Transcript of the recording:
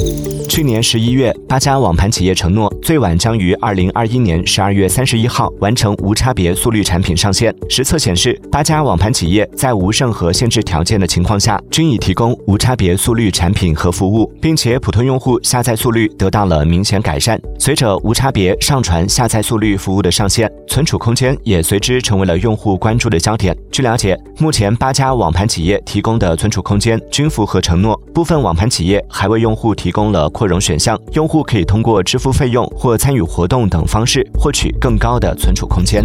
Música 去年十一月，八家网盘企业承诺最晚将于二零二一年十二月三十一号完成无差别速率产品上线。实测显示，八家网盘企业在无任何限制条件的情况下，均已提供无差别速率产品和服务，并且普通用户下载速率得到了明显改善。随着无差别上传下载速率服务的上线，存储空间也随之成为了用户关注的焦点。据了解，目前八家网盘企业提供的存储空间均符合承诺，部分网盘企业还为用户提供了扩容选项，用户可以通过支付费用或参与活动等方式获取更高的存储空间。